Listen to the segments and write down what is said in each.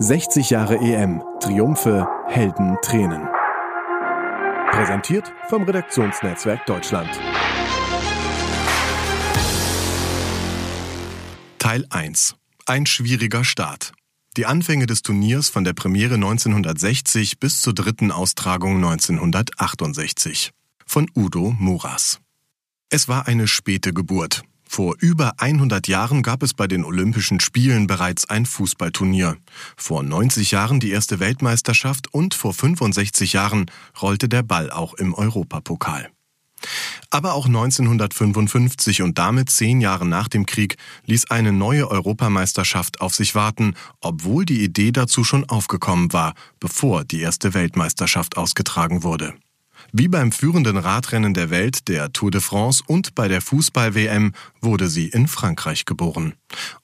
60 Jahre EM. Triumphe, Helden, Tränen. Präsentiert vom Redaktionsnetzwerk Deutschland. Teil 1. Ein schwieriger Start. Die Anfänge des Turniers von der Premiere 1960 bis zur dritten Austragung 1968. Von Udo Muras. Es war eine späte Geburt. Vor über 100 Jahren gab es bei den Olympischen Spielen bereits ein Fußballturnier. Vor 90 Jahren die erste Weltmeisterschaft und vor 65 Jahren rollte der Ball auch im Europapokal. Aber auch 1955 und damit zehn Jahre nach dem Krieg ließ eine neue Europameisterschaft auf sich warten, obwohl die Idee dazu schon aufgekommen war, bevor die erste Weltmeisterschaft ausgetragen wurde. Wie beim führenden Radrennen der Welt, der Tour de France und bei der Fußball-WM wurde sie in Frankreich geboren.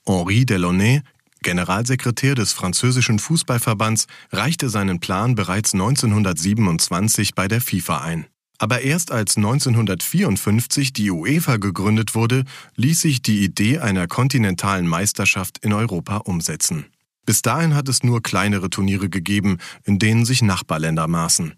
Henri Delaunay, Generalsekretär des französischen Fußballverbands, reichte seinen Plan bereits 1927 bei der FIFA ein. Aber erst als 1954 die UEFA gegründet wurde, ließ sich die Idee einer kontinentalen Meisterschaft in Europa umsetzen. Bis dahin hat es nur kleinere Turniere gegeben, in denen sich Nachbarländer maßen.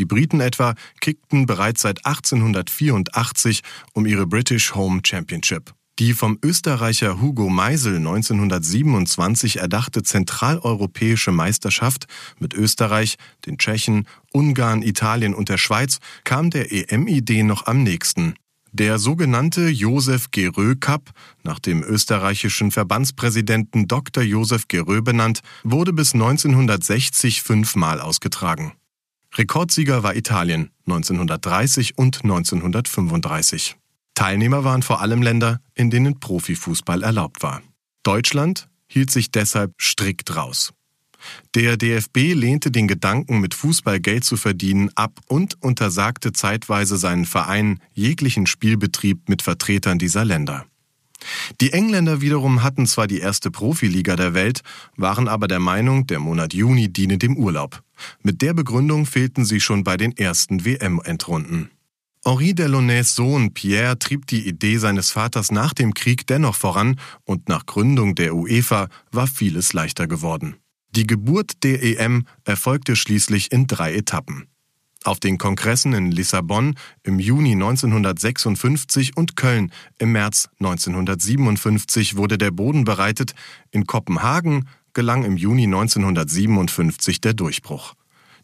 Die Briten etwa kickten bereits seit 1884 um ihre British Home Championship. Die vom Österreicher Hugo Meisel 1927 erdachte zentraleuropäische Meisterschaft mit Österreich, den Tschechen, Ungarn, Italien und der Schweiz kam der EM-Idee noch am nächsten. Der sogenannte Josef Gerö Cup, nach dem österreichischen Verbandspräsidenten Dr. Josef Gerö benannt, wurde bis 1960 fünfmal ausgetragen. Rekordsieger war Italien 1930 und 1935. Teilnehmer waren vor allem Länder, in denen Profifußball erlaubt war. Deutschland hielt sich deshalb strikt raus. Der DFB lehnte den Gedanken, mit Fußball Geld zu verdienen, ab und untersagte zeitweise seinen Vereinen jeglichen Spielbetrieb mit Vertretern dieser Länder. Die Engländer wiederum hatten zwar die erste Profiliga der Welt, waren aber der Meinung, der Monat Juni diene dem Urlaub. Mit der Begründung fehlten sie schon bei den ersten WM-Endrunden. Henri Delaunay's Sohn Pierre trieb die Idee seines Vaters nach dem Krieg dennoch voran und nach Gründung der UEFA war vieles leichter geworden. Die Geburt der EM erfolgte schließlich in drei Etappen. Auf den Kongressen in Lissabon im Juni 1956 und Köln im März 1957 wurde der Boden bereitet, in Kopenhagen gelang im Juni 1957 der Durchbruch.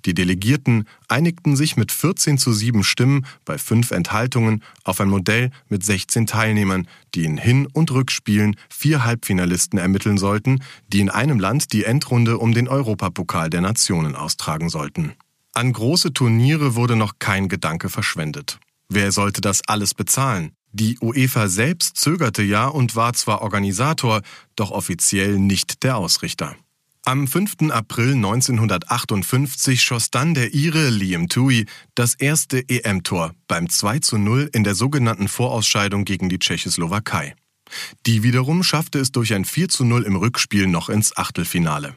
Die Delegierten einigten sich mit 14 zu 7 Stimmen bei fünf Enthaltungen auf ein Modell mit 16 Teilnehmern, die in Hin- und Rückspielen vier Halbfinalisten ermitteln sollten, die in einem Land die Endrunde um den Europapokal der Nationen austragen sollten. An große Turniere wurde noch kein Gedanke verschwendet. Wer sollte das alles bezahlen? Die UEFA selbst zögerte ja und war zwar Organisator, doch offiziell nicht der Ausrichter. Am 5. April 1958 schoss dann der Ire Liam Tui das erste EM-Tor beim 2 zu 0 in der sogenannten Vorausscheidung gegen die Tschechoslowakei. Die wiederum schaffte es durch ein 4 zu 0 im Rückspiel noch ins Achtelfinale.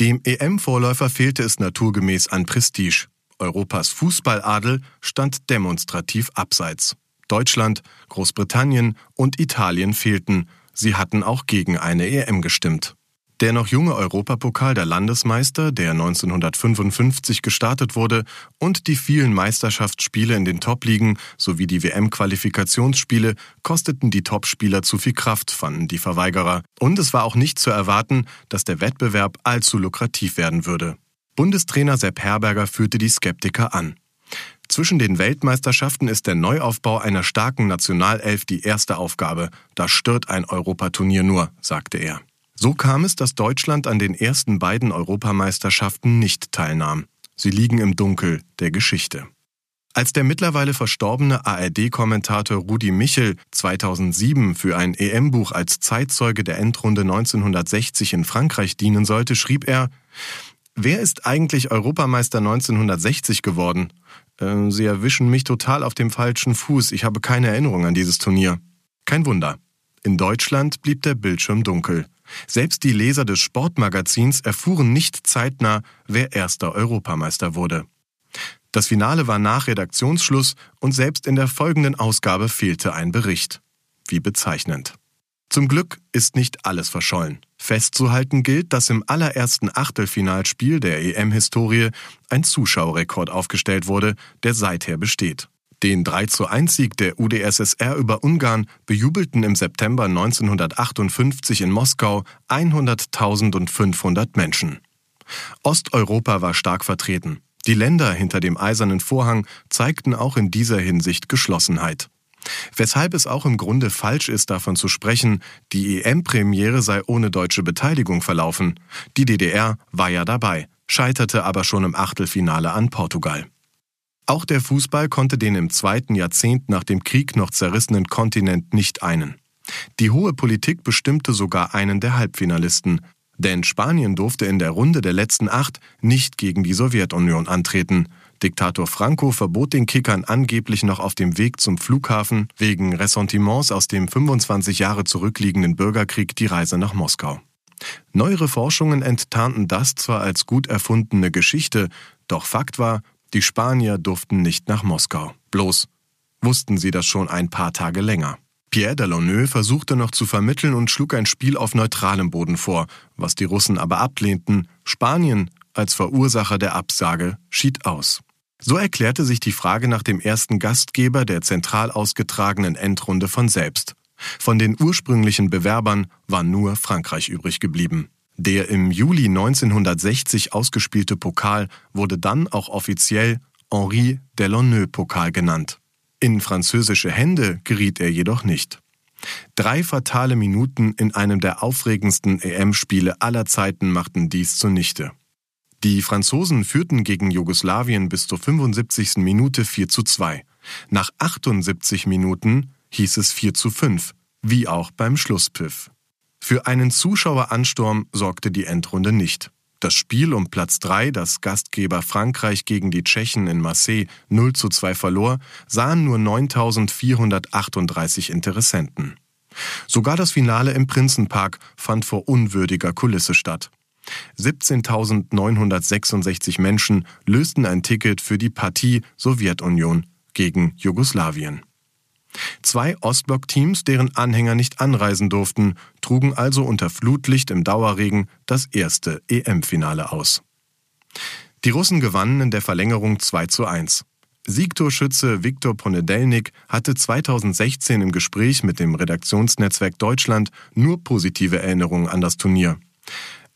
Dem EM-Vorläufer fehlte es naturgemäß an Prestige. Europas Fußballadel stand demonstrativ abseits. Deutschland, Großbritannien und Italien fehlten. Sie hatten auch gegen eine EM gestimmt. Der noch junge Europapokal der Landesmeister, der 1955 gestartet wurde, und die vielen Meisterschaftsspiele in den Top-Ligen sowie die WM-Qualifikationsspiele kosteten die Topspieler zu viel Kraft, fanden die Verweigerer. Und es war auch nicht zu erwarten, dass der Wettbewerb allzu lukrativ werden würde. Bundestrainer Sepp Herberger führte die Skeptiker an. Zwischen den Weltmeisterschaften ist der Neuaufbau einer starken Nationalelf die erste Aufgabe. Da stört ein Europaturnier nur, sagte er. So kam es, dass Deutschland an den ersten beiden Europameisterschaften nicht teilnahm. Sie liegen im Dunkel der Geschichte. Als der mittlerweile verstorbene ARD-Kommentator Rudi Michel 2007 für ein EM-Buch als Zeitzeuge der Endrunde 1960 in Frankreich dienen sollte, schrieb er, Wer ist eigentlich Europameister 1960 geworden? Äh, Sie erwischen mich total auf dem falschen Fuß. Ich habe keine Erinnerung an dieses Turnier. Kein Wunder. In Deutschland blieb der Bildschirm dunkel. Selbst die Leser des Sportmagazins erfuhren nicht zeitnah, wer erster Europameister wurde. Das Finale war nach Redaktionsschluss und selbst in der folgenden Ausgabe fehlte ein Bericht. Wie bezeichnend. Zum Glück ist nicht alles verschollen. Festzuhalten gilt, dass im allerersten Achtelfinalspiel der EM-Historie ein Zuschauerrekord aufgestellt wurde, der seither besteht. Den 3 zu 1 Sieg der UdSSR über Ungarn bejubelten im September 1958 in Moskau 100.500 Menschen. Osteuropa war stark vertreten. Die Länder hinter dem eisernen Vorhang zeigten auch in dieser Hinsicht Geschlossenheit. Weshalb es auch im Grunde falsch ist, davon zu sprechen, die EM-Premiere sei ohne deutsche Beteiligung verlaufen. Die DDR war ja dabei, scheiterte aber schon im Achtelfinale an Portugal. Auch der Fußball konnte den im zweiten Jahrzehnt nach dem Krieg noch zerrissenen Kontinent nicht einen. Die hohe Politik bestimmte sogar einen der Halbfinalisten, denn Spanien durfte in der Runde der letzten acht nicht gegen die Sowjetunion antreten. Diktator Franco verbot den Kickern angeblich noch auf dem Weg zum Flughafen wegen Ressentiments aus dem 25 Jahre zurückliegenden Bürgerkrieg die Reise nach Moskau. Neuere Forschungen enttarnten das zwar als gut erfundene Geschichte, doch Fakt war, die Spanier durften nicht nach Moskau. Bloß wussten sie das schon ein paar Tage länger. Pierre Delauneux versuchte noch zu vermitteln und schlug ein Spiel auf neutralem Boden vor, was die Russen aber ablehnten. Spanien als Verursacher der Absage schied aus. So erklärte sich die Frage nach dem ersten Gastgeber der zentral ausgetragenen Endrunde von selbst. Von den ursprünglichen Bewerbern war nur Frankreich übrig geblieben. Der im Juli 1960 ausgespielte Pokal wurde dann auch offiziell Henri Delauneux-Pokal genannt. In französische Hände geriet er jedoch nicht. Drei fatale Minuten in einem der aufregendsten EM-Spiele aller Zeiten machten dies zunichte. Die Franzosen führten gegen Jugoslawien bis zur 75. Minute 4 zu 2. Nach 78 Minuten hieß es 4 zu 5, wie auch beim Schlusspfiff. Für einen Zuschaueransturm sorgte die Endrunde nicht. Das Spiel um Platz 3, das Gastgeber Frankreich gegen die Tschechen in Marseille 0 zu 2 verlor, sahen nur 9438 Interessenten. Sogar das Finale im Prinzenpark fand vor unwürdiger Kulisse statt. 17.966 Menschen lösten ein Ticket für die Partie Sowjetunion gegen Jugoslawien. Zwei Ostblock-Teams, deren Anhänger nicht anreisen durften, trugen also unter Flutlicht im Dauerregen das erste EM-Finale aus. Die Russen gewannen in der Verlängerung 2 zu 1. Siegtorschütze Viktor Ponedelnik hatte 2016 im Gespräch mit dem Redaktionsnetzwerk Deutschland nur positive Erinnerungen an das Turnier.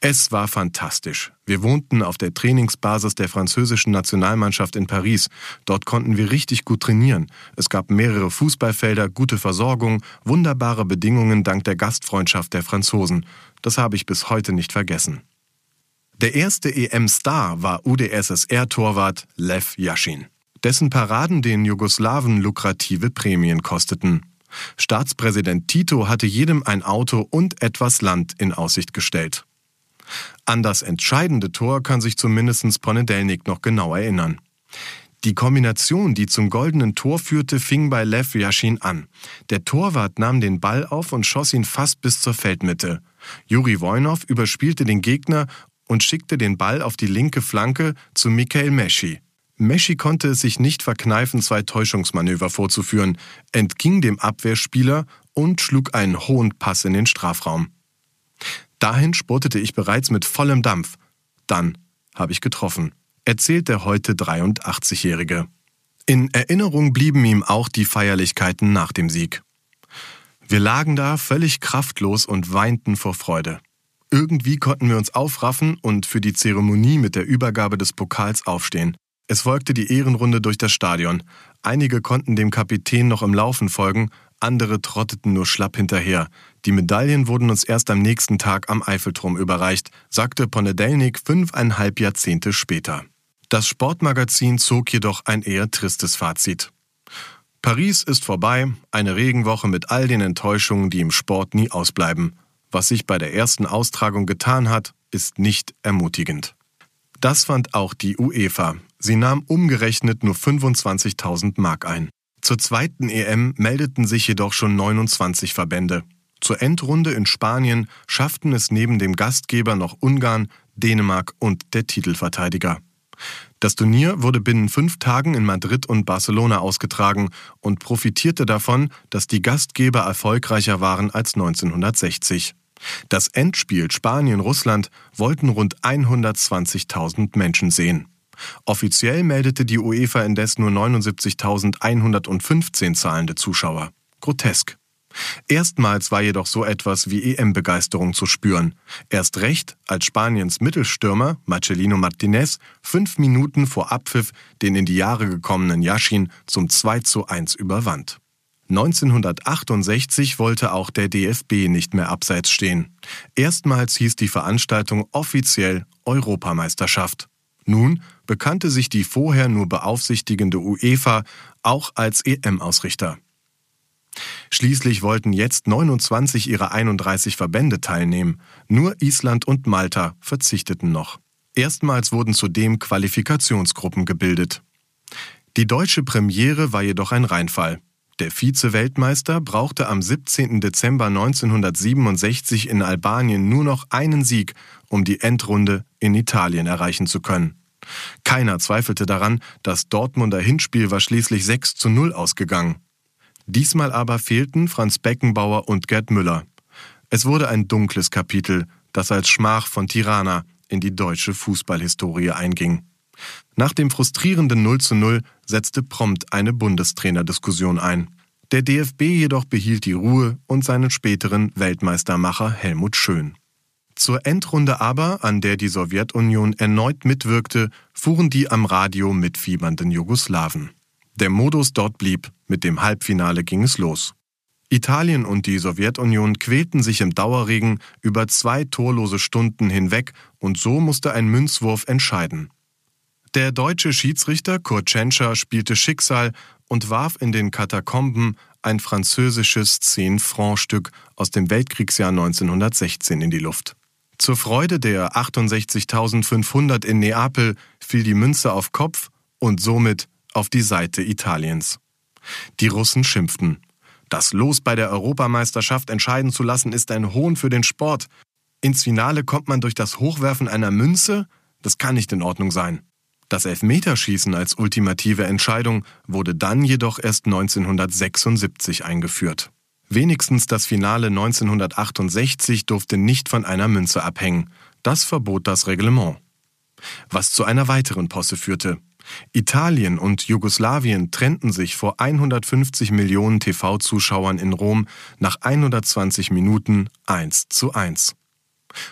Es war fantastisch. Wir wohnten auf der Trainingsbasis der französischen Nationalmannschaft in Paris. Dort konnten wir richtig gut trainieren. Es gab mehrere Fußballfelder, gute Versorgung, wunderbare Bedingungen dank der Gastfreundschaft der Franzosen. Das habe ich bis heute nicht vergessen. Der erste EM-Star war UdSSR-Torwart Lev Yashin, dessen Paraden den Jugoslawen lukrative Prämien kosteten. Staatspräsident Tito hatte jedem ein Auto und etwas Land in Aussicht gestellt. An das entscheidende Tor kann sich zumindest Ponedelnik noch genau erinnern. Die Kombination, die zum goldenen Tor führte, fing bei Lev Yashin an. Der Torwart nahm den Ball auf und schoss ihn fast bis zur Feldmitte. Juri Wojnov überspielte den Gegner und schickte den Ball auf die linke Flanke zu Mikhail Meschi. Meschi konnte es sich nicht verkneifen, zwei Täuschungsmanöver vorzuführen, entging dem Abwehrspieler und schlug einen hohen Pass in den Strafraum. Dahin spurtete ich bereits mit vollem Dampf. Dann habe ich getroffen, erzählt der heute 83-Jährige. In Erinnerung blieben ihm auch die Feierlichkeiten nach dem Sieg. Wir lagen da völlig kraftlos und weinten vor Freude. Irgendwie konnten wir uns aufraffen und für die Zeremonie mit der Übergabe des Pokals aufstehen. Es folgte die Ehrenrunde durch das Stadion. Einige konnten dem Kapitän noch im Laufen folgen, andere trotteten nur schlapp hinterher. Die Medaillen wurden uns erst am nächsten Tag am Eiffelturm überreicht, sagte Ponedelnik fünfeinhalb Jahrzehnte später. Das Sportmagazin zog jedoch ein eher tristes Fazit. Paris ist vorbei, eine Regenwoche mit all den Enttäuschungen, die im Sport nie ausbleiben. Was sich bei der ersten Austragung getan hat, ist nicht ermutigend. Das fand auch die UEFA. Sie nahm umgerechnet nur 25.000 Mark ein. Zur zweiten EM meldeten sich jedoch schon 29 Verbände. Zur Endrunde in Spanien schafften es neben dem Gastgeber noch Ungarn, Dänemark und der Titelverteidiger. Das Turnier wurde binnen fünf Tagen in Madrid und Barcelona ausgetragen und profitierte davon, dass die Gastgeber erfolgreicher waren als 1960. Das Endspiel Spanien-Russland wollten rund 120.000 Menschen sehen. Offiziell meldete die UEFA indes nur 79.115 zahlende Zuschauer. Grotesk. Erstmals war jedoch so etwas wie EM-Begeisterung zu spüren. Erst recht, als Spaniens Mittelstürmer Marcelino Martinez fünf Minuten vor Abpfiff den in die Jahre gekommenen Yashin zum 2 zu 1 überwand. 1968 wollte auch der DFB nicht mehr abseits stehen. Erstmals hieß die Veranstaltung offiziell Europameisterschaft. Nun bekannte sich die vorher nur beaufsichtigende UEFA auch als EM-Ausrichter. Schließlich wollten jetzt 29 ihrer 31 Verbände teilnehmen. Nur Island und Malta verzichteten noch. Erstmals wurden zudem Qualifikationsgruppen gebildet. Die deutsche Premiere war jedoch ein Reinfall. Der Vize-Weltmeister brauchte am 17. Dezember 1967 in Albanien nur noch einen Sieg, um die Endrunde in Italien erreichen zu können. Keiner zweifelte daran, das Dortmunder Hinspiel war schließlich 6 zu 0 ausgegangen. Diesmal aber fehlten Franz Beckenbauer und Gerd Müller. Es wurde ein dunkles Kapitel, das als Schmach von Tirana in die deutsche Fußballhistorie einging. Nach dem frustrierenden 0 zu 0 setzte prompt eine Bundestrainerdiskussion ein. Der DFB jedoch behielt die Ruhe und seinen späteren Weltmeistermacher Helmut Schön. Zur Endrunde aber, an der die Sowjetunion erneut mitwirkte, fuhren die am Radio mitfiebernden Jugoslawen. Der Modus dort blieb, mit dem Halbfinale ging es los. Italien und die Sowjetunion quälten sich im Dauerregen über zwei torlose Stunden hinweg und so musste ein Münzwurf entscheiden. Der deutsche Schiedsrichter Kurt Tschentscher spielte Schicksal und warf in den Katakomben ein französisches 10-Franc-Stück aus dem Weltkriegsjahr 1916 in die Luft. Zur Freude der 68.500 in Neapel fiel die Münze auf Kopf und somit auf die Seite Italiens. Die Russen schimpften. Das Los bei der Europameisterschaft entscheiden zu lassen, ist ein Hohn für den Sport. Ins Finale kommt man durch das Hochwerfen einer Münze? Das kann nicht in Ordnung sein. Das Elfmeterschießen als ultimative Entscheidung wurde dann jedoch erst 1976 eingeführt. Wenigstens das Finale 1968 durfte nicht von einer Münze abhängen. Das verbot das Reglement. Was zu einer weiteren Posse führte. Italien und Jugoslawien trennten sich vor 150 Millionen TV-Zuschauern in Rom nach 120 Minuten 1 zu 1.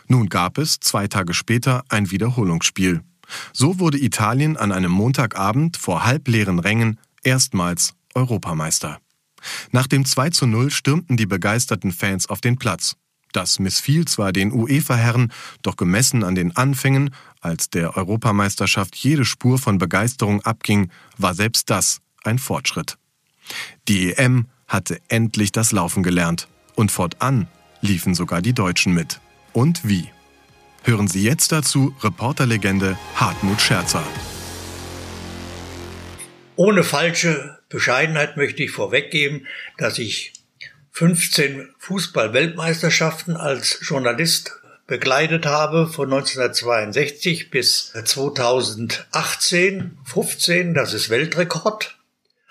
Nun gab es zwei Tage später ein Wiederholungsspiel. So wurde Italien an einem Montagabend vor halbleeren Rängen erstmals Europameister. Nach dem 2 zu 0 stürmten die begeisterten Fans auf den Platz. Das missfiel zwar den UEFA-Herren, doch gemessen an den Anfängen, als der Europameisterschaft jede Spur von Begeisterung abging, war selbst das ein Fortschritt. Die EM hatte endlich das Laufen gelernt und fortan liefen sogar die Deutschen mit. Und wie? Hören Sie jetzt dazu Reporterlegende Hartmut Scherzer. Ohne falsche Bescheidenheit möchte ich vorweggeben, dass ich 15 Fußball-Weltmeisterschaften als Journalist begleitet habe von 1962 bis 2018, 15, das ist Weltrekord.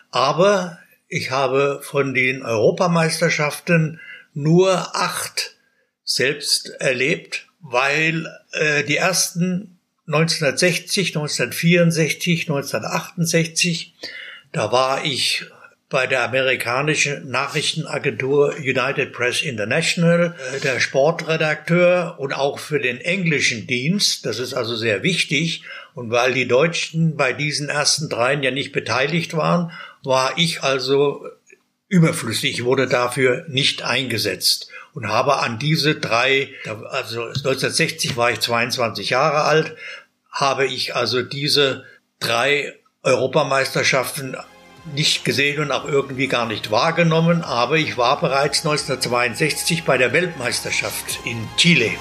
Aber ich habe von den Europameisterschaften nur acht selbst erlebt, weil äh, die ersten 1960, 1964, 1968, da war ich bei der amerikanischen Nachrichtenagentur United Press International, äh, der Sportredakteur und auch für den englischen Dienst. Das ist also sehr wichtig. Und weil die Deutschen bei diesen ersten dreien ja nicht beteiligt waren, war ich also überflüssig, wurde dafür nicht eingesetzt und habe an diese drei, also 1960 war ich 22 Jahre alt, habe ich also diese drei Europameisterschaften nicht gesehen und auch irgendwie gar nicht wahrgenommen, aber ich war bereits 1962 bei der Weltmeisterschaft in Chile.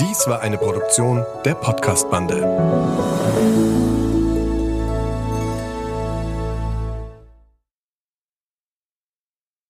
Dies war eine Produktion der Podcast-Bande.